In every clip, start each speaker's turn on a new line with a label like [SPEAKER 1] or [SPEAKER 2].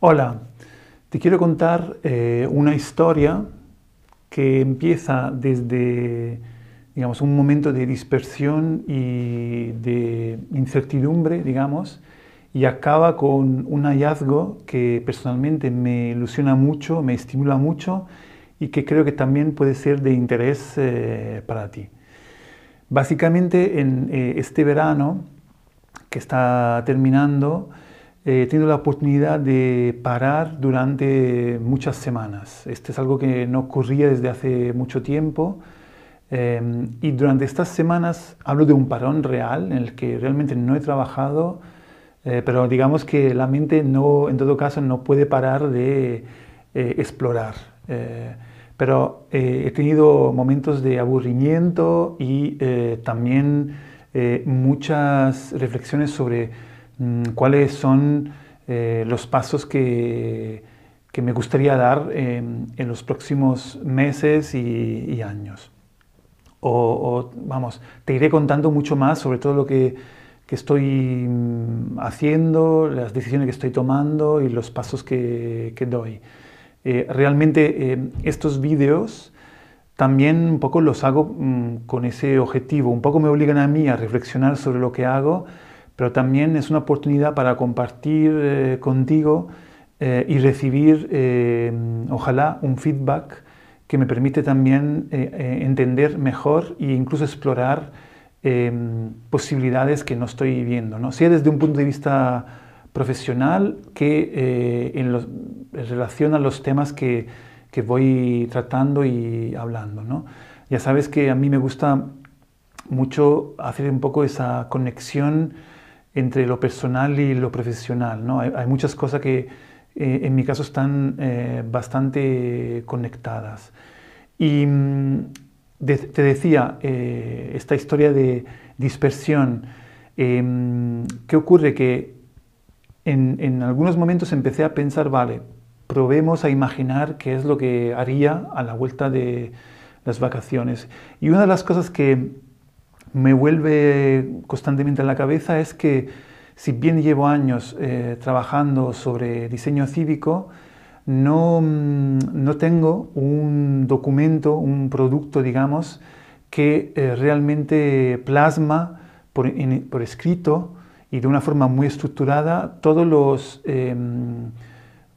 [SPEAKER 1] Hola, te quiero contar eh, una historia que empieza desde digamos, un momento de dispersión y de incertidumbre, digamos, y acaba con un hallazgo que personalmente me ilusiona mucho, me estimula mucho y que creo que también puede ser de interés eh, para ti. Básicamente en eh, este verano que está terminando, he tenido la oportunidad de parar durante muchas semanas. Este es algo que no ocurría desde hace mucho tiempo. Eh, y durante estas semanas hablo de un parón real en el que realmente no he trabajado, eh, pero digamos que la mente no, en todo caso no puede parar de eh, explorar. pero he tenido momentos de aburrimiento y también muchas reflexiones sobre cuáles son eh, los pasos que, que, me gustaría dar en los próximos meses y, años. O, vamos, te iré contando mucho más sobre todo lo que, que, estoy mm, haciendo, las decisiones que estoy tomando y los pasos que, que doy. Eh, realmente eh, estos vídeos también un poco los hago mm, con ese objetivo, un poco me obligan a mí a reflexionar sobre lo que hago pero también es una oportunidad para compartir eh, contigo eh, y recibir, eh, ojalá, un feedback que me permite también entender mejor e incluso explorar posibilidades que no estoy viendo, ¿no? sea desde un punto de vista profesional que en, relación a los temas que, que, voy tratando y hablando. ¿no? Ya sabes que a mí me gusta mucho hacer un poco esa conexión entre lo personal y lo profesional. ¿no? Hay, muchas cosas que eh, en mi caso están eh, bastante conectadas. Y mm, te decía, eh, esta historia de dispersión, em, ¿qué ocurre? Que en, en, algunos momentos empecé a pensar, vale, probemos a imaginar qué es lo que haría a la vuelta de las vacaciones. Y una de las cosas que me vuelve constantemente a la cabeza es que si bien llevo años eh, trabajando sobre diseño cívico, no, mm, no, tengo un documento, un producto, digamos, que eh, realmente plasma por, por, escrito y de una forma muy estructurada todos los, em,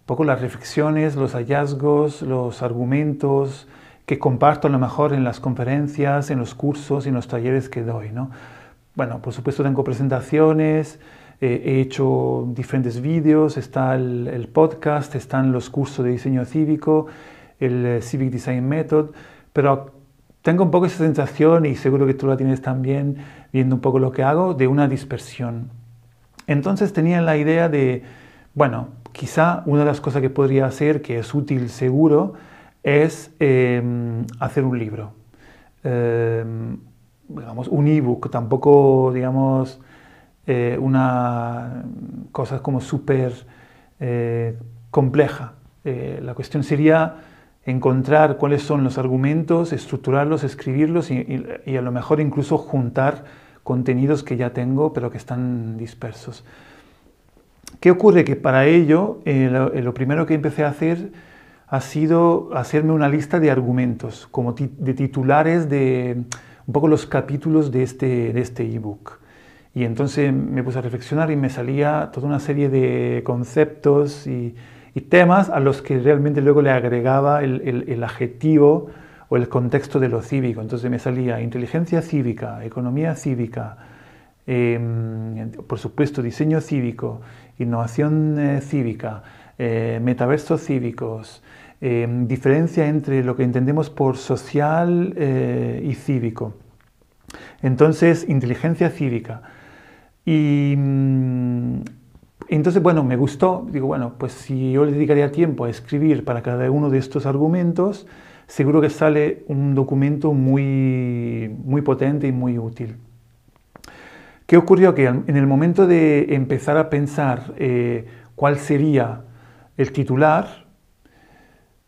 [SPEAKER 1] poco las reflexiones, los hallazgos, los argumentos, que comparto a lo mejor en las conferencias, en los cursos y en los talleres que doy. ¿no? Bueno, por supuesto tengo presentaciones, eh, he hecho diferentes vídeos, está el, podcast, están los cursos de diseño cívico, el eh, Civic Design Method, pero tengo un poco esa sensación, y seguro que tú la tienes también, viendo un poco lo que hago, de una dispersión. Entonces tenía la idea de, bueno, quizá una de las cosas que podría hacer, que es útil seguro, es em, hacer un libro. Em, digamos, un ebook, tampoco, digamos, eh, una cosa como súper eh, compleja. Eh, la cuestión sería encontrar cuáles son los argumentos, estructurarlos, escribirlos y, a lo mejor incluso juntar contenidos que ya tengo pero que están dispersos. ¿Qué ocurre? Que para ello lo primero que empecé a hacer ha sido hacerme una lista de argumentos, como de titulares de un poco los capítulos de este de este ebook. Y entonces me puse a reflexionar y me salía toda una serie de conceptos y, temas a los que realmente luego le agregaba el, adjetivo o el contexto de lo cívico. Entonces me salía inteligencia cívica, economía cívica, em, por supuesto diseño cívico, innovación eh, cívica, eh, metaversos cívicos, Em, diferencia entre lo que entendemos por social eh, y cívico. Entonces, inteligencia cívica. Y mm, entonces, bueno, me gustó, digo, bueno, pues si yo le dedicaría tiempo a escribir para cada uno de estos argumentos, seguro que sale un documento muy, muy potente y muy útil. ¿Qué ocurrió? Que en el momento de empezar a pensar eh, cuál sería el titular,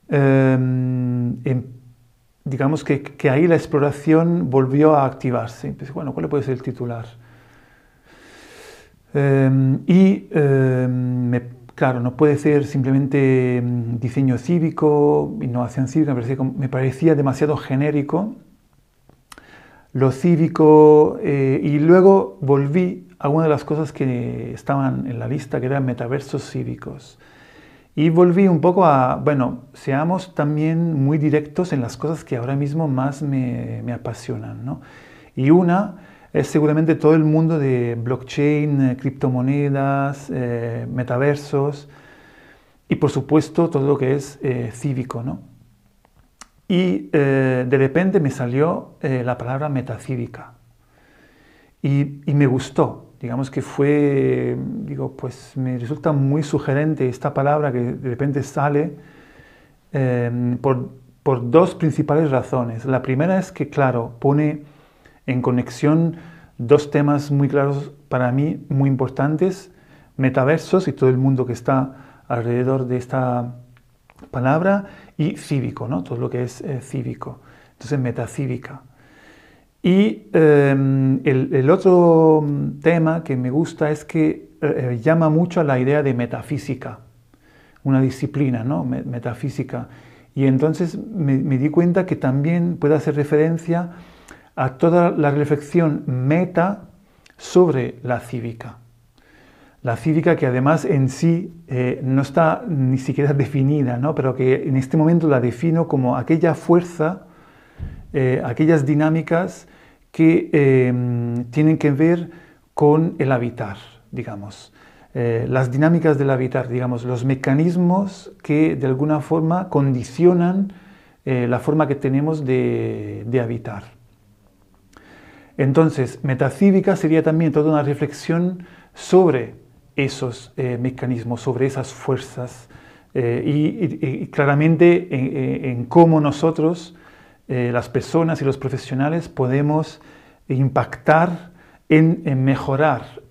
[SPEAKER 1] Em, em, digamos que, ahí la exploración volvió a activarse. Empecé, bueno, ¿cuál puede ser el titular? Em, y, claro, no puede ser simplemente diseño cívico, innovación cívica, me parecía, demasiado genérico lo cívico eh, y luego volví a una de las cosas que estaban en la lista, que eran metaversos cívicos. Y volví un poco a, bueno, seamos también muy directos en las cosas que ahora mismo más me, me apasionan. ¿no? Y una es seguramente todo el mundo de blockchain, eh, criptomonedas, eh, metaversos y por supuesto todo lo que es eh, cívico. ¿no? Y de repente me salió la palabra metacívica y, y, me gustó. Digamos que fue, digo, pues me resulta muy sugerente esta palabra que de repente sale por, por dos principales razones. La primera es que, claro, pone en conexión dos temas muy claros para mí, muy importantes, metaversos y todo el mundo que está alrededor de esta palabra, y cívico, ¿no? todo lo que es eh, cívico. Entonces, metacívica. Y em, el, otro tema que me gusta es que eh, llama mucho a la idea de metafísica, una disciplina, ¿no? metafísica. Y entonces me, me di cuenta que también puede hacer referencia a toda la reflexión meta sobre la cívica. La cívica que además en sí eh, no está ni siquiera definida, ¿no? pero que en este momento la defino como aquella fuerza, eh, aquellas dinámicas que em, tienen que ver con el habitar, digamos. Eh, las dinámicas del habitar, digamos, los mecanismos que de alguna forma condicionan la forma que tenemos de habitar. Entonces, metacívica sería también toda una reflexión sobre esos eh, mecanismos, sobre esas fuerzas eh, y, claramente en, cómo nosotros, eh, las personas y los profesionales, podemos impactar en, mejorar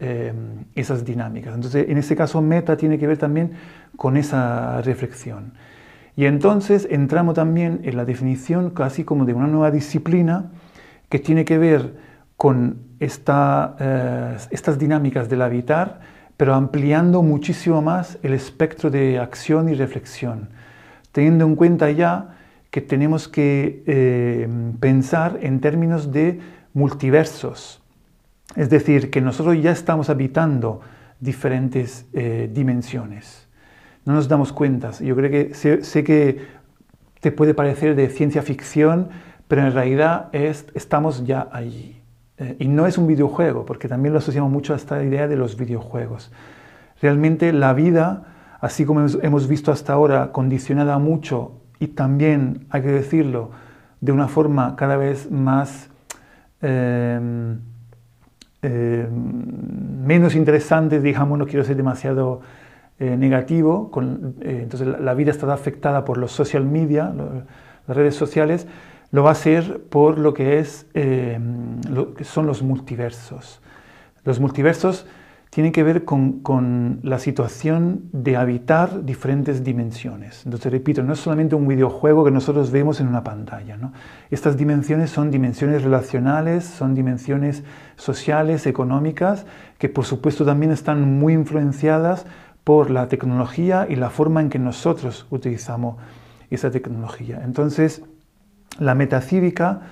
[SPEAKER 1] esas dinámicas. Entonces, en este caso, meta tiene que ver también con esa reflexión. Y entonces entramos también en la definición casi como de una nueva disciplina que tiene que ver con eh, estas dinámicas del habitar, pero ampliando muchísimo más el espectro de acción y reflexión, teniendo en cuenta ya que tenemos que eh, pensar en términos de multiversos, es decir, que nosotros ya estamos habitando diferentes eh, dimensiones. No nos damos cuenta. Yo creo que sé, que te puede parecer de ciencia ficción, pero en realidad es, estamos ya allí. Eh, y no es un videojuego, porque también lo asociamos mucho a esta idea de los videojuegos. Realmente la vida, así como hemos visto hasta ahora, condicionada mucho y también, hay que decirlo, de una forma cada vez más em, em, menos interesante, digamos, no quiero ser demasiado eh, negativo, eh, entonces la, vida está afectada por los social media, las redes sociales, lo va a hacer por lo que, es, eh, lo que son los multiversos. Los multiversos tienen que ver con, la situación de habitar diferentes dimensiones. Entonces, repito, no es solamente un videojuego que nosotros vemos en una pantalla. Estas dimensiones son dimensiones relacionales, son dimensiones sociales, económicas, que por supuesto también están muy influenciadas por la tecnología y la forma en que nosotros utilizamos esa tecnología. Entonces, la metacívica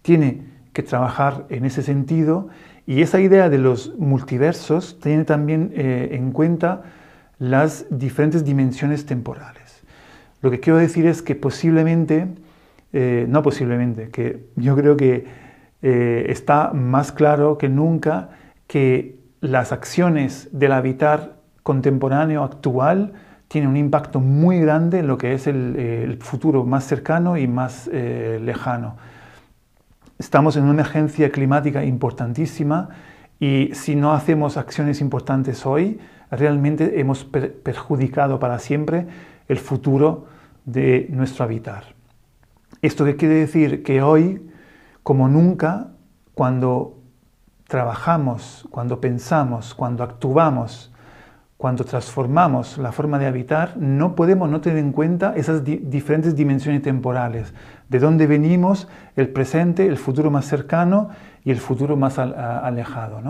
[SPEAKER 1] tiene que trabajar en ese sentido y esa idea de los multiversos tiene también eh, en cuenta las diferentes dimensiones temporales. Lo que quiero decir es que posiblemente, eh, no posiblemente, que yo creo que eh, está más claro que nunca que las acciones del habitar contemporáneo actual tiene un impacto muy grande en lo que es el, futuro más cercano y más lejano. Estamos en una emergencia climática importantísima y si no hacemos acciones importantes hoy, realmente hemos perjudicado para siempre el futuro de nuestro habitar. ¿Esto quiere decir? Que hoy, como nunca, cuando trabajamos, cuando pensamos, cuando actuamos cuando transformamos la forma de habitar, no podemos no tener en cuenta esas diferentes dimensiones temporales, de dónde venimos, el presente, el futuro más cercano y el futuro más alejado.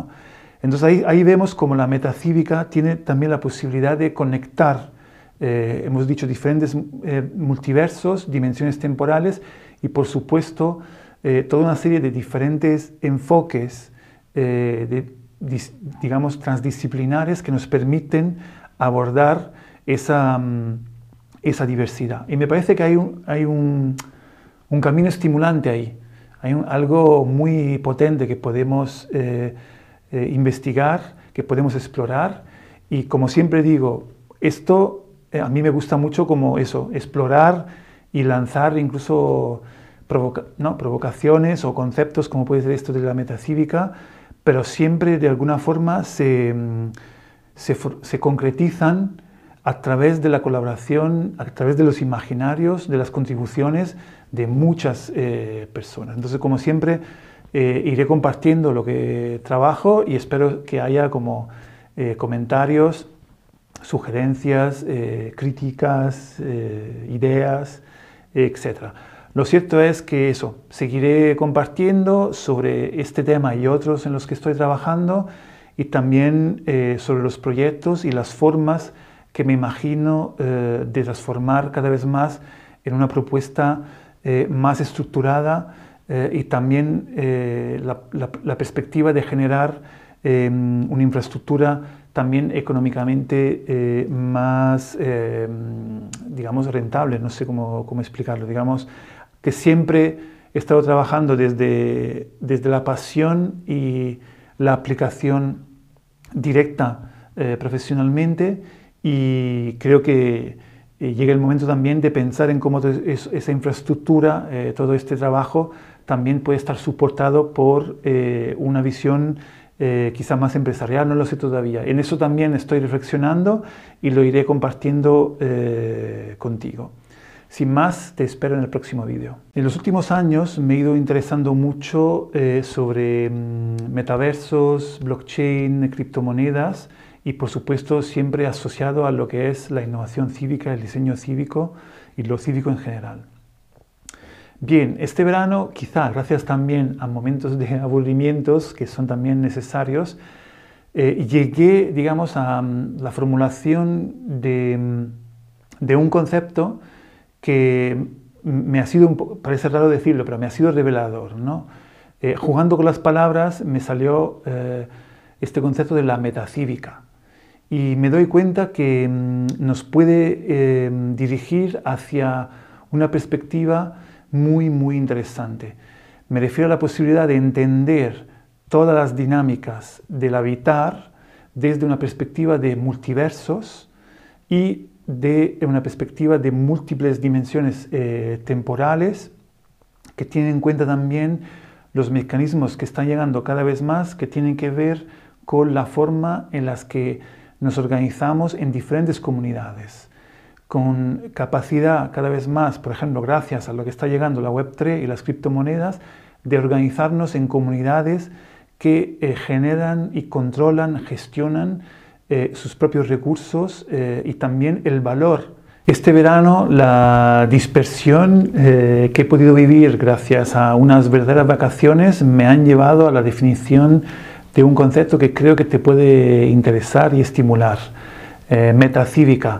[SPEAKER 1] Entonces ahí, ahí vemos como la metacívica tiene también la posibilidad de conectar, eh, hemos dicho, diferentes eh, multiversos, dimensiones temporales y por supuesto eh, toda una serie de diferentes enfoques, de, digamos, transdisciplinares que nos permiten abordar esa, mm, esa diversidad. Y me parece que hay un, hay un, un camino estimulante ahí, hay algo muy potente que podemos eh, investigar, que podemos explorar. Y como siempre digo, esto eh, a mí me gusta mucho como eso, explorar y lanzar incluso ¿no? provocaciones o conceptos como puede ser esto de la metacívica, pero siempre de alguna forma se, mm, se, concretizan a través de la colaboración, a través de los imaginarios, de las contribuciones de muchas eh, personas. Entonces, como siempre, eh, iré compartiendo lo que trabajo y espero que haya como eh, comentarios, sugerencias, críticas, ideas, etc. Lo cierto es que eso, seguiré compartiendo sobre este tema y otros en los que estoy trabajando y también sobre los proyectos y las formas que me imagino de transformar cada vez más en una propuesta más estructurada, eh, y también eh, la, perspectiva de generar em, una infraestructura también económicamente eh, más, em, digamos, rentable, no sé cómo, cómo, explicarlo, digamos, que siempre he estado trabajando desde, desde la pasión y la aplicación directa profesionalmente y creo que llega el momento también de pensar en cómo esa infraestructura, todo este trabajo, también puede estar soportado por eh, una visión eh, quizá más empresarial, no lo sé todavía. En eso también estoy reflexionando y lo iré compartiendo eh, contigo. Sin más, te espero en el próximo vídeo. En los últimos años me he ido interesando mucho sobre mm, metaversos, blockchain, criptomonedas y por supuesto siempre asociado a lo que es la innovación cívica, el diseño cívico y lo cívico en general. Bien, este verano, quizá gracias también a momentos de aburrimientos que son también necesarios, eh, llegué, digamos, a mm, la formulación mm, de, un concepto que me ha sido, parece raro decirlo, pero me ha sido revelador. ¿no? Eh, jugando con las palabras me salió eh, este concepto de la metacívica. Y me doy cuenta que mm, nos puede dirigir hacia una perspectiva muy, muy interesante. Me refiero a la posibilidad de entender todas las dinámicas del habitar desde una perspectiva de multiversos y de una perspectiva de múltiples dimensiones eh, temporales que tienen en cuenta también los mecanismos que están llegando cada vez más que tienen que ver con la forma en las que nos organizamos en diferentes comunidades con capacidad cada vez más, por ejemplo, gracias a lo que está llegando la Web3 y las criptomonedas, de organizarnos en comunidades que eh, generan y controlan, gestionan eh, sus propios recursos eh, y también el valor. Este verano la dispersión que he podido vivir gracias a unas verdaderas vacaciones me han llevado a la definición de un concepto que creo que te puede interesar y estimular, metacívica